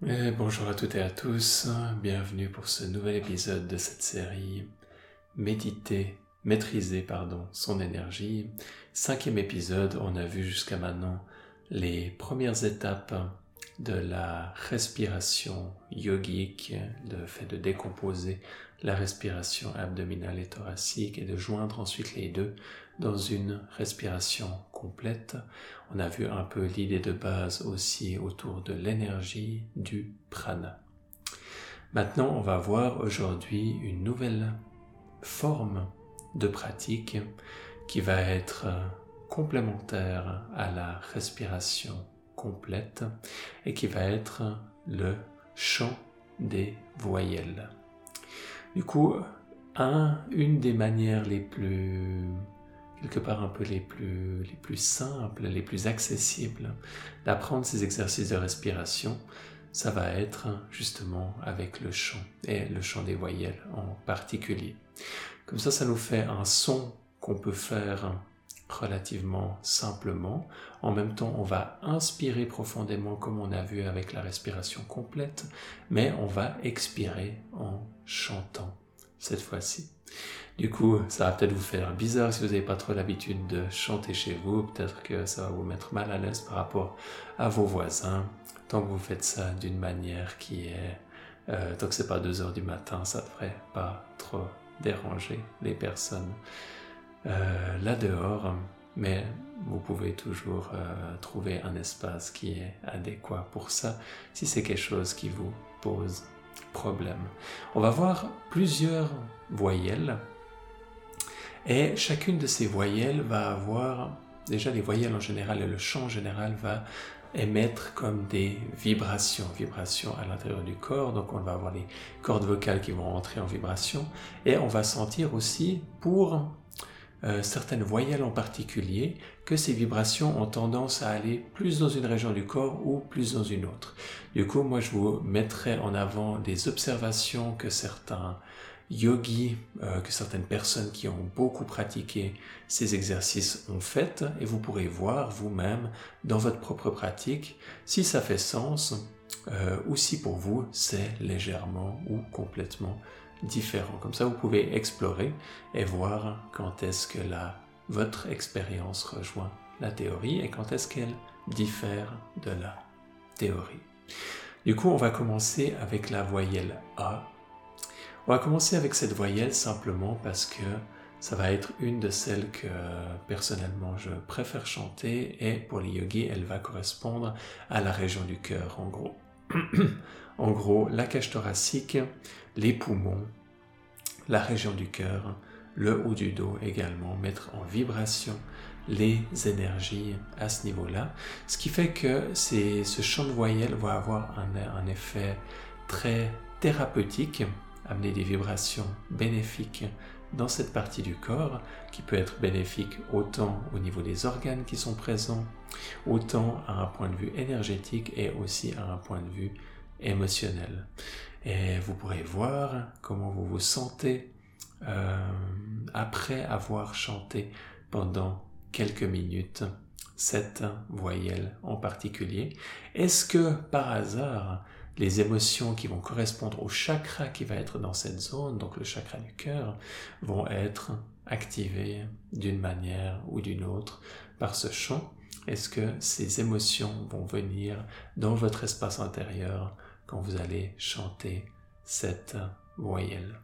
Bonjour à toutes et à tous, bienvenue pour ce nouvel épisode de cette série Méditer, maîtriser pardon, son énergie. Cinquième épisode, on a vu jusqu'à maintenant les premières étapes de la respiration yogique, le fait de décomposer la respiration abdominale et thoracique et de joindre ensuite les deux dans une respiration complète. On a vu un peu l'idée de base aussi autour de l'énergie du prana. Maintenant, on va voir aujourd'hui une nouvelle forme de pratique qui va être complémentaire à la respiration complète et qui va être le chant des voyelles. Du coup, un, une des manières les plus quelque part un peu les plus, les plus simples, les plus accessibles d'apprendre ces exercices de respiration, ça va être justement avec le chant et le chant des voyelles en particulier. Comme ça, ça nous fait un son qu'on peut faire relativement simplement. En même temps, on va inspirer profondément comme on a vu avec la respiration complète, mais on va expirer en chantant cette fois-ci. Du coup, ça va peut-être vous faire bizarre si vous n'avez pas trop l'habitude de chanter chez vous. Peut-être que ça va vous mettre mal à l'aise par rapport à vos voisins. Tant que vous faites ça d'une manière qui est... Euh, tant que c'est pas 2 heures du matin, ça devrait pas trop déranger les personnes euh, là dehors. Mais vous pouvez toujours euh, trouver un espace qui est adéquat pour ça si c'est quelque chose qui vous pose problème. On va voir plusieurs voyelles et chacune de ces voyelles va avoir, déjà les voyelles en général et le chant en général va émettre comme des vibrations, vibrations à l'intérieur du corps. Donc on va avoir les cordes vocales qui vont entrer en vibration et on va sentir aussi pour euh, certaines voyelles en particulier que ces vibrations ont tendance à aller plus dans une région du corps ou plus dans une autre. Du coup, moi, je vous mettrai en avant des observations que certains yogis, euh, que certaines personnes qui ont beaucoup pratiqué ces exercices ont faites, et vous pourrez voir vous-même dans votre propre pratique si ça fait sens euh, ou si pour vous c'est légèrement ou complètement différent. Comme ça, vous pouvez explorer et voir quand est-ce que la, votre expérience rejoint la théorie et quand est-ce qu'elle diffère de la théorie. Du coup, on va commencer avec la voyelle A. On va commencer avec cette voyelle simplement parce que ça va être une de celles que personnellement je préfère chanter et pour les yogis, elle va correspondre à la région du cœur en gros. en gros, la cage thoracique, les poumons, la région du cœur, le haut du dos également, mettre en vibration les énergies à ce niveau-là. Ce qui fait que ce chant de voyelle va avoir un, effet très thérapeutique, amener des vibrations bénéfiques dans cette partie du corps, qui peut être bénéfique autant au niveau des organes qui sont présents, autant à un point de vue énergétique et aussi à un point de vue émotionnel. Et vous pourrez voir comment vous vous sentez euh, après avoir chanté pendant quelques minutes cette voyelle en particulier. Est-ce que par hasard, les émotions qui vont correspondre au chakra qui va être dans cette zone, donc le chakra du cœur, vont être activées d'une manière ou d'une autre par ce chant Est-ce que ces émotions vont venir dans votre espace intérieur quand vous allez chanter cette voyelle?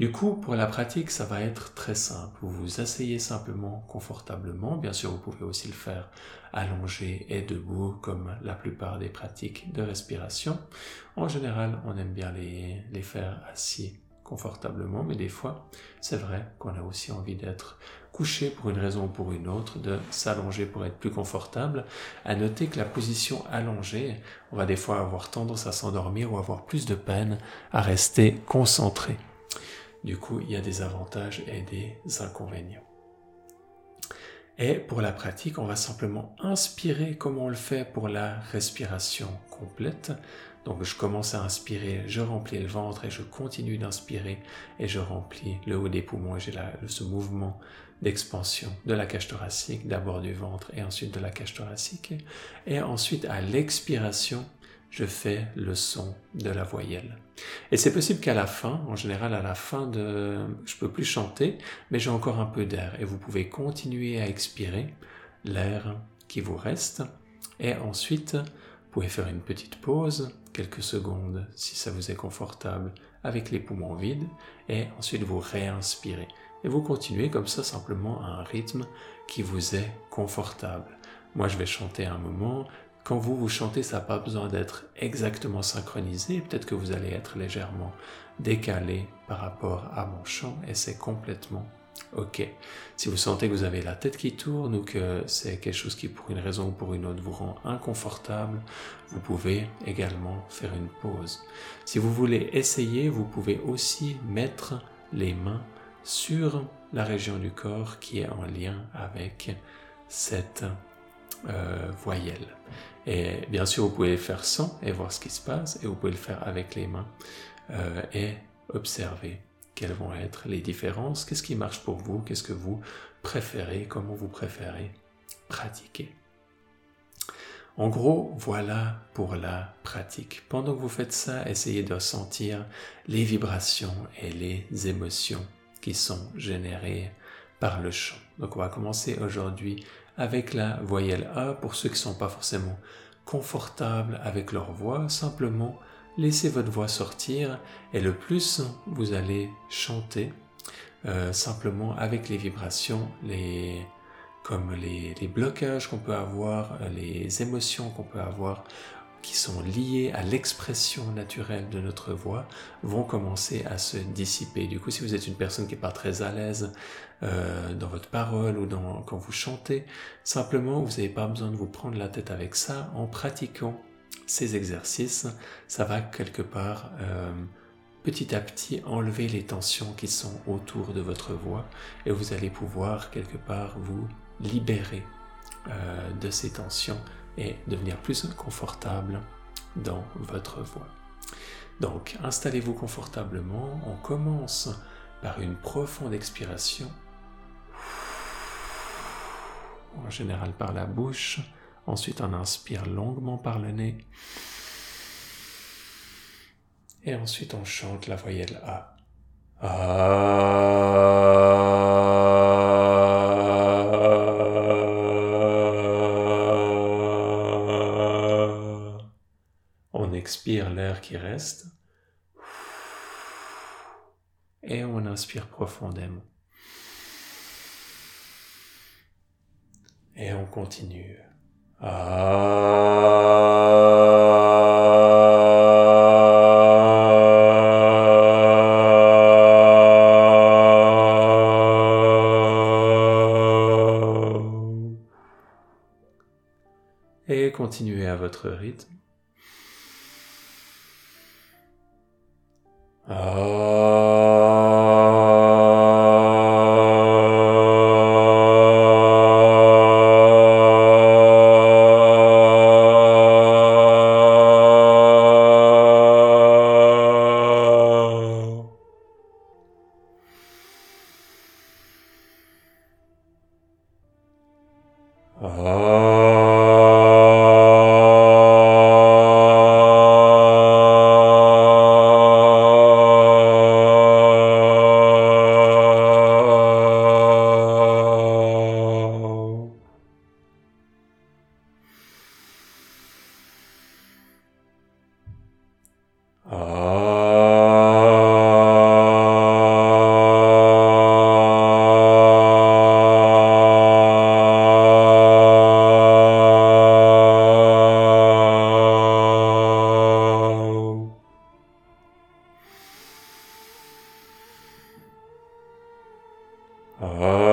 Du coup, pour la pratique, ça va être très simple. Vous vous asseyez simplement confortablement. Bien sûr, vous pouvez aussi le faire allongé et debout, comme la plupart des pratiques de respiration. En général, on aime bien les, les faire assis confortablement, mais des fois, c'est vrai qu'on a aussi envie d'être couché pour une raison ou pour une autre, de s'allonger pour être plus confortable. À noter que la position allongée, on va des fois avoir tendance à s'endormir ou avoir plus de peine à rester concentré. Du coup, il y a des avantages et des inconvénients. Et pour la pratique, on va simplement inspirer comme on le fait pour la respiration complète. Donc je commence à inspirer, je remplis le ventre et je continue d'inspirer et je remplis le haut des poumons et j'ai ce mouvement d'expansion de la cage thoracique, d'abord du ventre et ensuite de la cage thoracique. Et ensuite à l'expiration, je fais le son de la voyelle. Et c'est possible qu'à la fin, en général à la fin de... Je peux plus chanter, mais j'ai encore un peu d'air. Et vous pouvez continuer à expirer l'air qui vous reste. Et ensuite, vous pouvez faire une petite pause, quelques secondes si ça vous est confortable, avec les poumons vides. Et ensuite, vous réinspirez. Et vous continuez comme ça simplement à un rythme qui vous est confortable. Moi, je vais chanter un moment, quand vous, vous chantez, ça n'a pas besoin d'être exactement synchronisé. Peut-être que vous allez être légèrement décalé par rapport à mon chant et c'est complètement OK. Si vous sentez que vous avez la tête qui tourne ou que c'est quelque chose qui, pour une raison ou pour une autre, vous rend inconfortable, vous pouvez également faire une pause. Si vous voulez essayer, vous pouvez aussi mettre les mains sur la région du corps qui est en lien avec cette euh, voyelle. Et bien sûr, vous pouvez le faire sans et voir ce qui se passe, et vous pouvez le faire avec les mains euh, et observer quelles vont être les différences, qu'est-ce qui marche pour vous, qu'est-ce que vous préférez, comment vous préférez pratiquer. En gros, voilà pour la pratique. Pendant que vous faites ça, essayez de sentir les vibrations et les émotions qui sont générées par le chant. Donc on va commencer aujourd'hui avec la voyelle A pour ceux qui ne sont pas forcément confortables avec leur voix. Simplement, laissez votre voix sortir et le plus vous allez chanter euh, simplement avec les vibrations, les, comme les, les blocages qu'on peut avoir, les émotions qu'on peut avoir qui sont liées à l'expression naturelle de notre voix vont commencer à se dissiper. Du coup, si vous êtes une personne qui n'est pas très à l'aise euh, dans votre parole ou quand vous chantez, simplement, vous n'avez pas besoin de vous prendre la tête avec ça. En pratiquant ces exercices, ça va quelque part euh, petit à petit enlever les tensions qui sont autour de votre voix et vous allez pouvoir quelque part vous libérer euh, de ces tensions devenir plus confortable dans votre voix. Donc, installez-vous confortablement. On commence par une profonde expiration, en général par la bouche. Ensuite, on inspire longuement par le nez. Et ensuite, on chante la voyelle A. expire l'air qui reste. Et on inspire profondément. Et on continue. Et continuez à votre rythme. 啊。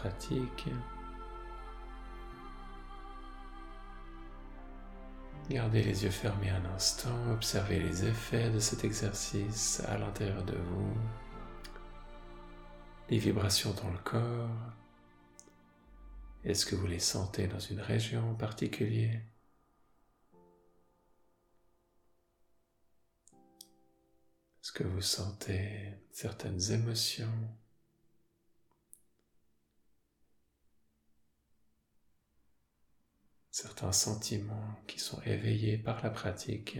Pratique. Gardez les yeux fermés un instant, observez les effets de cet exercice à l'intérieur de vous, les vibrations dans le corps. Est-ce que vous les sentez dans une région en particulier? Est-ce que vous sentez certaines émotions? Certains sentiments qui sont éveillés par la pratique.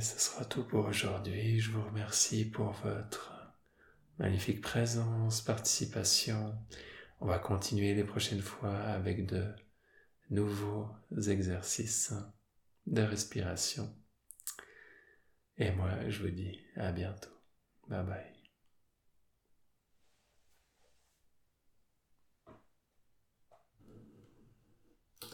Ce sera tout pour aujourd'hui. Je vous remercie pour votre magnifique présence, participation. On va continuer les prochaines fois avec de nouveaux exercices de respiration. Et moi, je vous dis à bientôt. Bye bye.